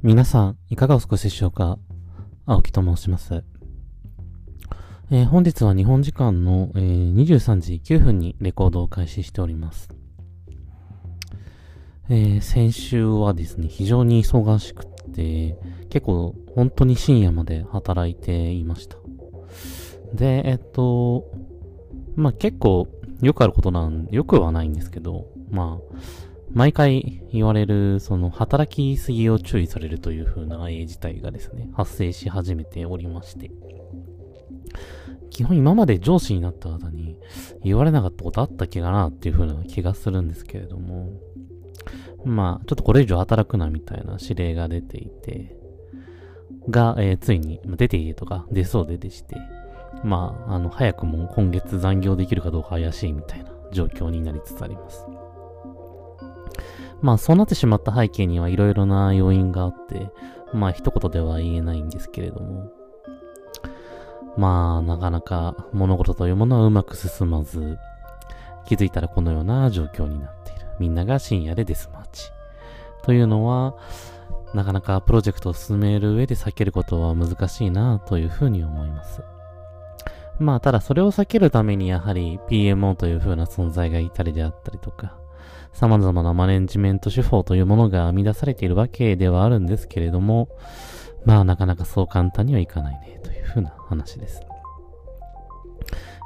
皆さん、いかがお過ごしでしょうか？青木と申します。えー本日は日本時間の、えー23時9分にレコードを開始しております。えー先週はですね、非常に忙しくて、結構本当に深夜まで働いていました。で、えっと、まあ結構よくあることなん、よくはないんですけど、まあ、毎回言われる、その、働きすぎを注意されるという風な A 自体がですね、発生し始めておりまして。基本今まで上司になった方に言われなかったことあった気がなっていう風な気がするんですけれども、まあ、ちょっとこれ以上働くなみたいな指令が出ていて、が、えーついに、出ていいとか出そうででして、まあ、あの、早くも今月残業できるかどうか怪しいみたいな状況になりつつあります。まあそうなってしまった背景にはいろいろな要因があって、まあ一言では言えないんですけれども、まあなかなか物事というものはうまく進まず、気づいたらこのような状況になっている。みんなが深夜でデスマーチ。というのは、なかなかプロジェクトを進める上で避けることは難しいなというふうに思います。まあただそれを避けるためにやはり PMO というふうな存在がいたりであったりとか、様々なマネジメント手法というものが編み出されているわけではあるんですけれども、まあなかなかそう簡単にはいかないねというふうな話です。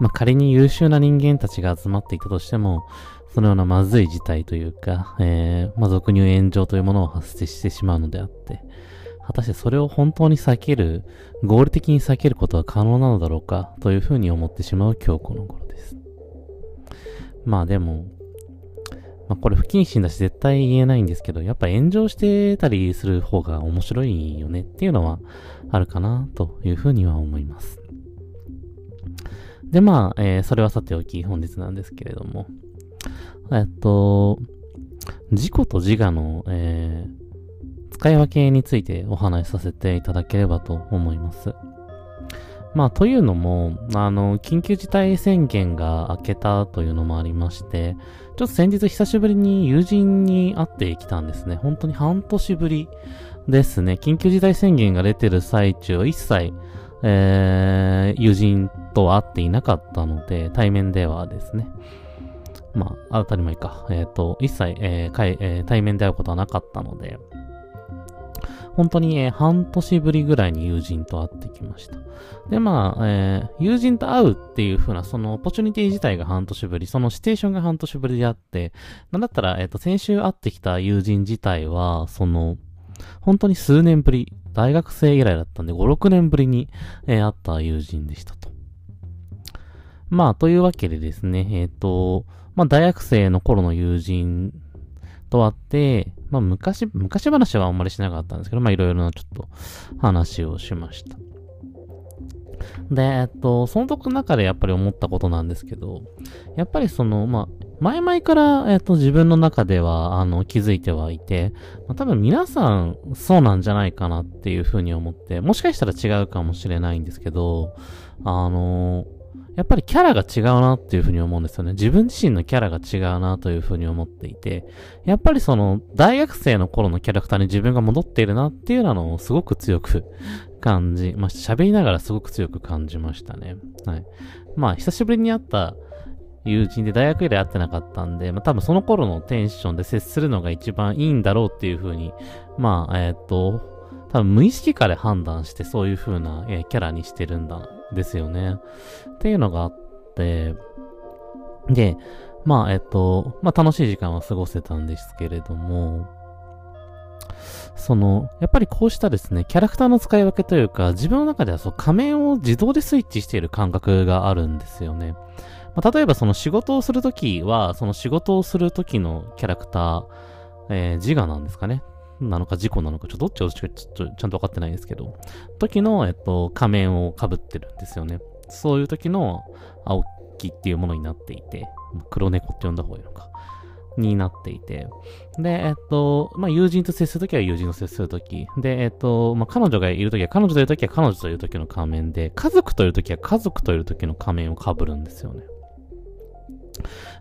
まあ仮に優秀な人間たちが集まっていたとしても、そのようなまずい事態というか、えー、まあ俗に言う炎上というものを発生してしまうのであって、果たしてそれを本当に避ける、合理的に避けることは可能なのだろうかというふうに思ってしまう今日この頃です。まあでも、まあこれ不謹慎だし絶対言えないんですけど、やっぱ炎上してたりする方が面白いよねっていうのはあるかなというふうには思います。でまあ、えーそれはさておき本日なんですけれども、えっと、自己と自我の、えー使い分けについてお話しさせていただければと思います。まあ、というのも、あの、緊急事態宣言が明けたというのもありまして、ちょっと先日久しぶりに友人に会ってきたんですね。本当に半年ぶりですね。緊急事態宣言が出てる最中、一切、えー、友人とは会っていなかったので、対面ではですね。まあ、当たり前か。えっ、と、一切、えーえー対面で会うことはなかったので、本当に、えー半年ぶりぐらいに友人と会ってきました。で、まあ、えー友人と会うっていう風な、その、オポチュニティ自体が半年ぶり、そのシチュエーションが半年ぶりであって、なんだったら、えっ、と、先週会ってきた友人自体は、その、本当に数年ぶり、大学生以来だったんで、5、6年ぶりに、え会った友人でしたと。まあ、というわけでですね、えっ、と、まあ、大学生の頃の友人と会って、まあ、昔、昔話はあんまりしなかったんですけど、まあ、いろいろなちょっと話をしました。で、えっと、そのとこの中でやっぱり思ったことなんですけど、やっぱりその、まあ、前々から、えっと、自分の中では、あの、気づいてはいて、まあ、多分皆さん、そうなんじゃないかなっていうふうに思って、もしかしたら違うかもしれないんですけど、あの、やっぱりキャラが違うなっていうふうに思うんですよね。自分自身のキャラが違うなというふうに思っていて、やっぱりその、大学生の頃のキャラクターに自分が戻っているなっていうのをすごく強く感じました。喋りながらすごく強く感じましたね。はい。まあ、久しぶりに会った友人で大学以来会ってなかったんで、まあ多分その頃のテンションで接するのが一番いいんだろうっていうふうに、まあ、えっ、と、多分無意識化で判断してそういう風な、えキャラにしてるんだ、ですよね。っていうのがあって、で、まあ、えっと、まあ楽しい時間は過ごせたんですけれども、その、やっぱりこうしたですね、キャラクターの使い分けというか、自分の中ではそう仮面を自動でスイッチしている感覚があるんですよね。まあ、例えばその仕事をするときは、その仕事をするときのキャラクター、えー自我なんですかね。なのか自己なのか、ちょっとどっちをちょっとちゃんと分かってないですけど、時の、えっと、仮面を被ってるんですよね。そういう時の青木っていうものになっていて、黒猫って呼んだ方がいいのか。になっていて。で、えっと、まあ、友人と接するときは友人と接するとき。で、えっと、まあ、彼女がいるときは彼女といるときは彼女といるときの仮面で、家族といるときは家族といるときの仮面を被るんですよね。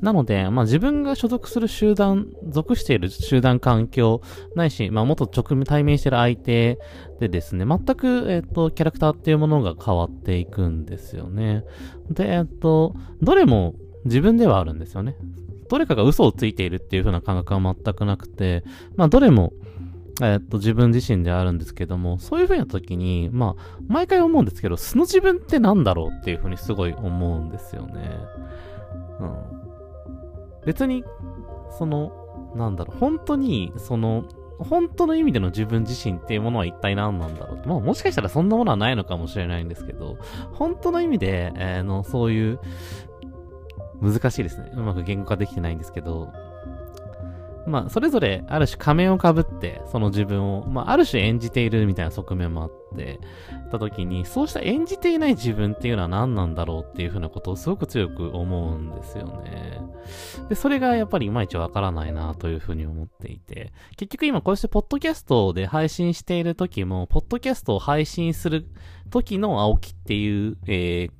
なので、まあ自分が所属する集団、属している集団環境、ないし、まあもっと直面、対面している相手でですね、全く、えっ、と、キャラクターっていうものが変わっていくんですよね。で、えっ、と、どれも自分ではあるんですよね。どれかが嘘をついているっていう風な感覚は全くなくて、まあどれも、えっと、自分自身であるんですけども、そういう風な時に、まあ、毎回思うんですけど、素の自分って何だろうっていう風にすごい思うんですよね。うん。別に、その、なんだろう、本当に、その、本当の意味での自分自身っていうものは一体何なんだろうまあもしかしたらそんなものはないのかもしれないんですけど、本当の意味で、えー、の、そういう、難しいですね。うまく言語化できてないんですけど、まあ、それぞれある種仮面をかぶって、その自分を、まあ、ある種演じているみたいな側面もあって、た時に、そうした演じていない自分っていうのは何なんだろうっていうふうなことをすごく強く思うんですよね。で、それがやっぱりいまいちわからないなというふうに思っていて、結局今こうしてポッドキャストで配信している時も、ポッドキャストを配信する時の青木っていう、えー、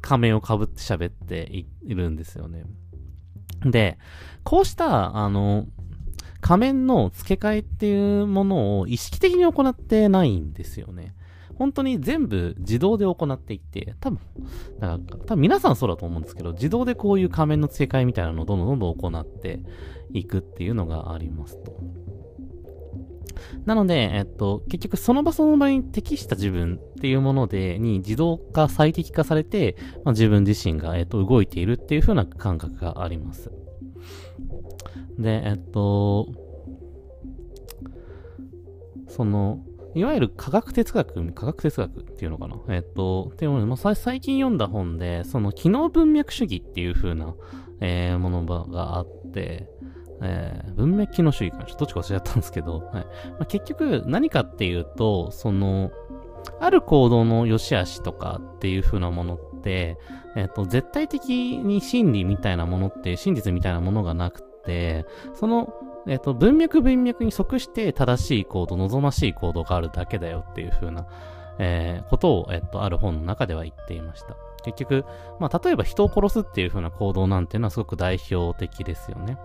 仮面をかぶって喋っているんですよね。で、こうした、あの、仮面の付け替えっていうものを意識的に行ってないんですよね。本当に全部自動で行っていて、多分、なんか、多分皆さんそうだと思うんですけど、自動でこういう仮面の付け替えみたいなのをどんどんどんどん行っていくっていうのがありますと。なので、えっと、結局その場その場に適した自分っていうもので、に自動化、最適化されて、まあ、自分自身が、えっと、動いているっていう風な感覚があります。で、えっと、その、いわゆる科学哲学、科学哲学っていうのかな？えっと、っていうのまあ、最近読んだ本で、その機能文脈主義っていう風な、えー、ものがあって、えー、文脈機能主義かな？ちょっとどっちか忘れちゃったんですけど、はい。まあ、結局何かっていうと、その、ある行動の良し悪しとかっていう風なものって、えっ、と、絶対的に真理みたいなものって、真実みたいなものがなくて、その、えっ、と、文脈文脈に即して正しい行動、望ましい行動があるだけだよっていう風な、えー、ことを、えっ、と、ある本の中では言っていました。結局、まあ、例えば人を殺すっていう風な行動なんていうのはすごく代表的ですよね。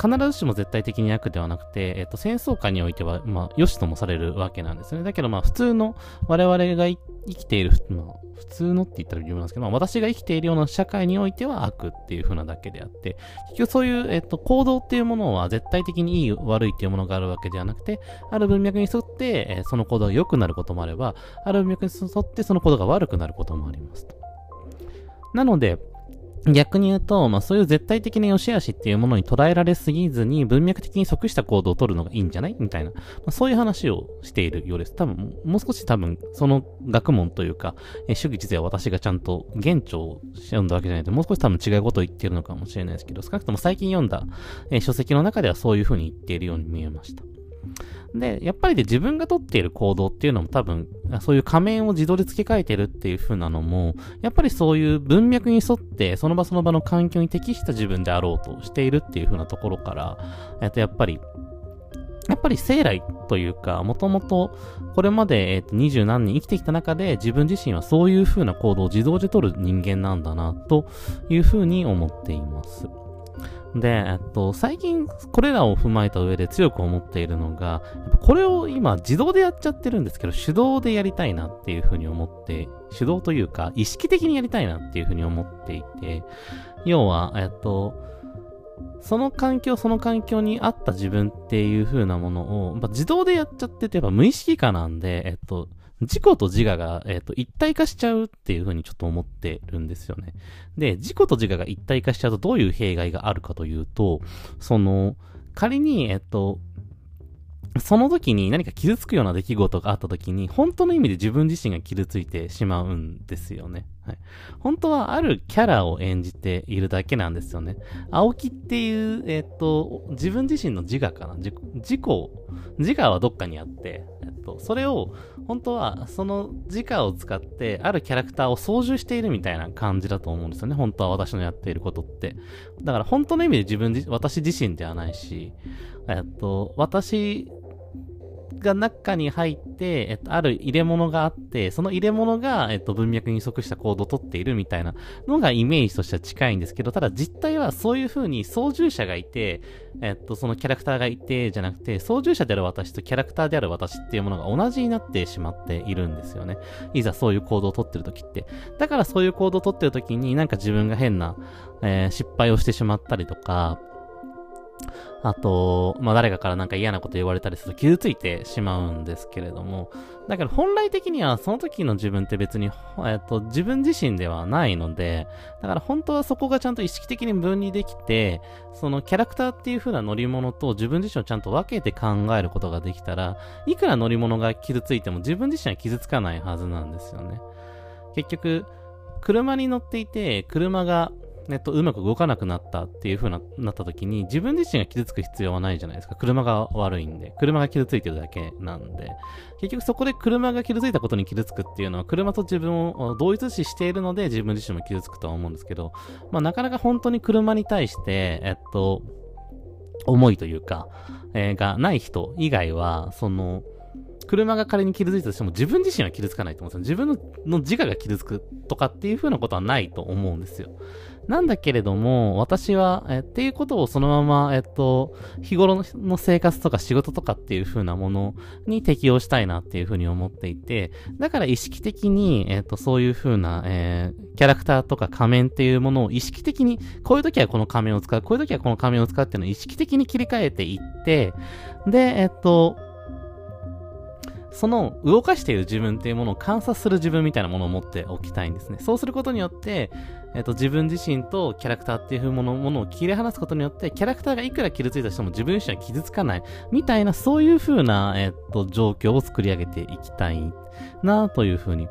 必ずしも絶対的に悪ではなくて、えっ、と、戦争下においては、まあ、良しともされるわけなんですね。だけど、まあ、普通の我々が生きている、まあ、普通のって言ったら微妙なんですけど、まあ、私が生きているような社会においては悪っていう風なだけであって、結局そういう、えっ、と、行動っていうものは絶対的にいい、悪いっていうものがあるわけではなくて、ある文脈に沿って、え、その行動が良くなることもあれば、ある文脈に沿ってその行動が悪くなることもありますと。なので、逆に言うと、まあそういう絶対的な良し悪しっていうものに捉えられすぎずに文脈的に即した行動を取るのがいいんじゃない？みたいな、まあ、そういう話をしているようです。多分、もう少し多分、その学問というか、え主義実は私がちゃんと現地を読んだわけじゃないと、もう少し多分違うことを言ってるのかもしれないですけど、少なくとも最近読んだ、え書籍の中ではそういう風に言っているように見えました。で、やっぱりで自分が取っている行動っていうのも多分、そういう仮面を自動で付け替えてるっていう風なのも、やっぱりそういう文脈に沿って、その場その場の環境に適した自分であろうとしているっていう風なところから、えっと、やっぱり、やっぱり生来というか、もともとこれまで、えっと、二十何年生きてきた中で自分自身はそういう風な行動を自動で取る人間なんだな、という風に思っています。で、えっと、最近これらを踏まえた上で強く思っているのが、これを今自動でやっちゃってるんですけど、手動でやりたいなっていうふうに思って、手動というか、意識的にやりたいなっていうふうに思っていて、要は、えっと、その環境、その環境に合った自分っていう風なものを、まあ自動でやっちゃってて、やっぱ無意識化なんで、えっと、自己と自我が、え、ー、と、一体化しちゃうっていうふうにちょっと思ってるんですよね。で、自己と自我が一体化しちゃうとどういう弊害があるかというと、その、仮に、えっ、ー、と、その時に何か傷つくような出来事があった時に、本当の意味で自分自身が傷ついてしまうんですよね。はい。本当はあるキャラを演じているだけなんですよね。青木っていう、えっ、と、自分自身の自我かな自己、自己、自我はどっかにあって、えっと、それを、本当は、その自我を使って、あるキャラクターを操縦しているみたいな感じだと思うんですよね。本当は私のやっていることって。だから本当の意味で自分自、私自身ではないし、えっと、私が中に入って、えっと、ある入れ物があって、その入れ物が、えっと、文脈に即したコードを取っているみたいなのがイメージとしては近いんですけど、ただ実態はそういう風に操縦者がいて、えっと、そのキャラクターがいて、じゃなくて、操縦者である私とキャラクターである私っていうものが同じになってしまっているんですよね。いざそういう行動を取ってる時って。だからそういう行動を取ってる時になんか自分が変な、えー、失敗をしてしまったりとか、あと、まあ、誰かからなんか嫌なこと言われたりすると傷ついてしまうんですけれども、だけど本来的にはその時の自分って別に、えっと、自分自身ではないので、だから本当はそこがちゃんと意識的に分離できて、そのキャラクターっていう風な乗り物と自分自身をちゃんと分けて考えることができたら、いくら乗り物が傷ついても自分自身は傷つかないはずなんですよね。結局、車に乗っていて、車がえっと、うまく動かなくなったっていう風な、なった時に、自分自身が傷つく必要はないじゃないですか。車が悪いんで。車が傷ついてるだけなんで。結局そこで車が傷ついたことに傷つくっていうのは、車と自分を同一視しているので、自分自身も傷つくとは思うんですけど、まあ、なかなか本当に車に対して、えっと、思いというか、えー、がない人以外は、その、車が仮に傷ついたとしても自分自身は傷つかないと思うんですよ。自分の自我が傷つくとかっていう風なことはないと思うんですよ。なんだけれども、私は、えっていうことをそのまま、えっと、日頃の生活とか仕事とかっていう風なものに適用したいなっていう風に思っていて、だから意識的に、えっと、そういう風な、えー、キャラクターとか仮面っていうものを意識的に、こういう時はこの仮面を使う、こういう時はこの仮面を使うっていうのを意識的に切り替えていって、で、えっと、その動かしている自分っていうものを観察する自分みたいなものを持っておきたいんですね。そうすることによって、えっ、と、自分自身とキャラクターっていうものものを切り離すことによって、キャラクターがいくら傷ついた人も自分自身は傷つかない、みたいな、そういう風な、えっ、と、状況を作り上げていきたいな、という風に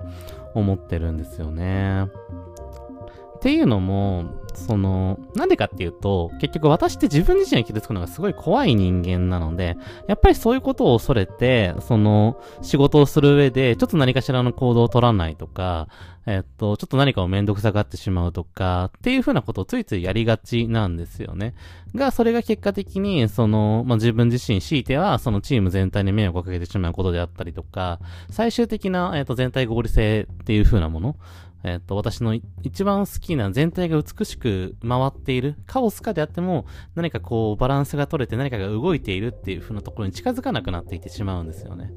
思ってるんですよね。っていうのも、その、なんでかっていうと、結局私って自分自身が傷つくのがすごい怖い人間なので、やっぱりそういうことを恐れて、その、仕事をする上で、ちょっと何かしらの行動を取らないとか、えっと、ちょっと何かをめんどくさがってしまうとか、っていうふうなことをついついやりがちなんですよね。が、それが結果的に、その、まあ、自分自身強いては、そのチーム全体に迷惑をかけてしまうことであったりとか、最終的な、えっと、全体合理性っていうふうなもの、えっ、と、私の一番好きな全体が美しく回っている、カオスかであっても、何かこう、バランスが取れて何かが動いているっていう風なところに近づかなくなっていってしまうんですよね。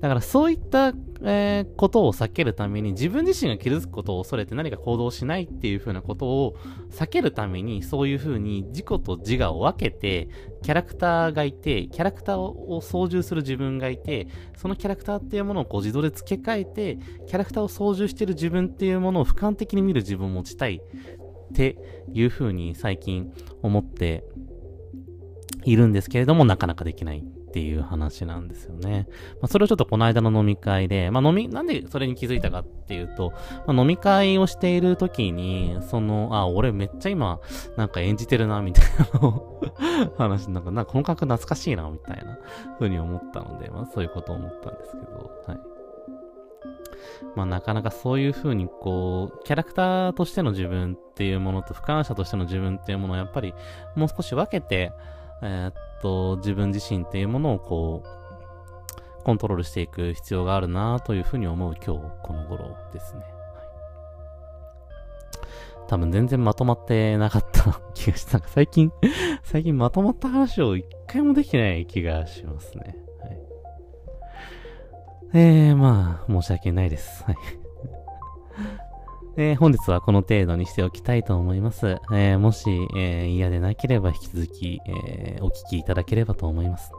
だからそういった、えー、ことを避けるために、自分自身が傷つくことを恐れて何か行動しないっていう風なことを避けるために、そういう風に自己と自我を分けて、キャラクターがいて、キャラクターを操縦する自分がいて、そのキャラクターっていうものをこう自動で付け替えて、キャラクターを操縦している自分っていうものを俯瞰的に見る自分を持ちたいっていう風に最近思っているんですけれども、なかなかできないっていう話なんですよね。まあ、それをちょっとこの間の飲み会で、まあ、飲み、なんでそれに気づいたかっていうと、まあ、飲み会をしている時に、その、あ、俺めっちゃ今、なんか演じてるな、みたいな話、なんか、なんかこの感覚懐かしいな、みたいな風に思ったので、まあそういうことを思ったんですけど、はい。まあなかなかそういう風にこう、キャラクターとしての自分っていうものと俯瞰者としての自分っていうものをやっぱりもう少し分けて、えー、っと、自分自身っていうものをこう、コントロールしていく必要があるなというふうに思う今日この頃ですね。多分全然まとまってなかった気がした。最近最近まとまった話を一回もできてない気がしますね。えー、まあ、申し訳ないです。はい。えー、本日はこの程度にしておきたいと思います。えー、もし、えー、嫌でなければ引き続き、えお聞きいただければと思います。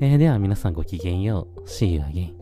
えでは皆さんごきげんよう。See you again.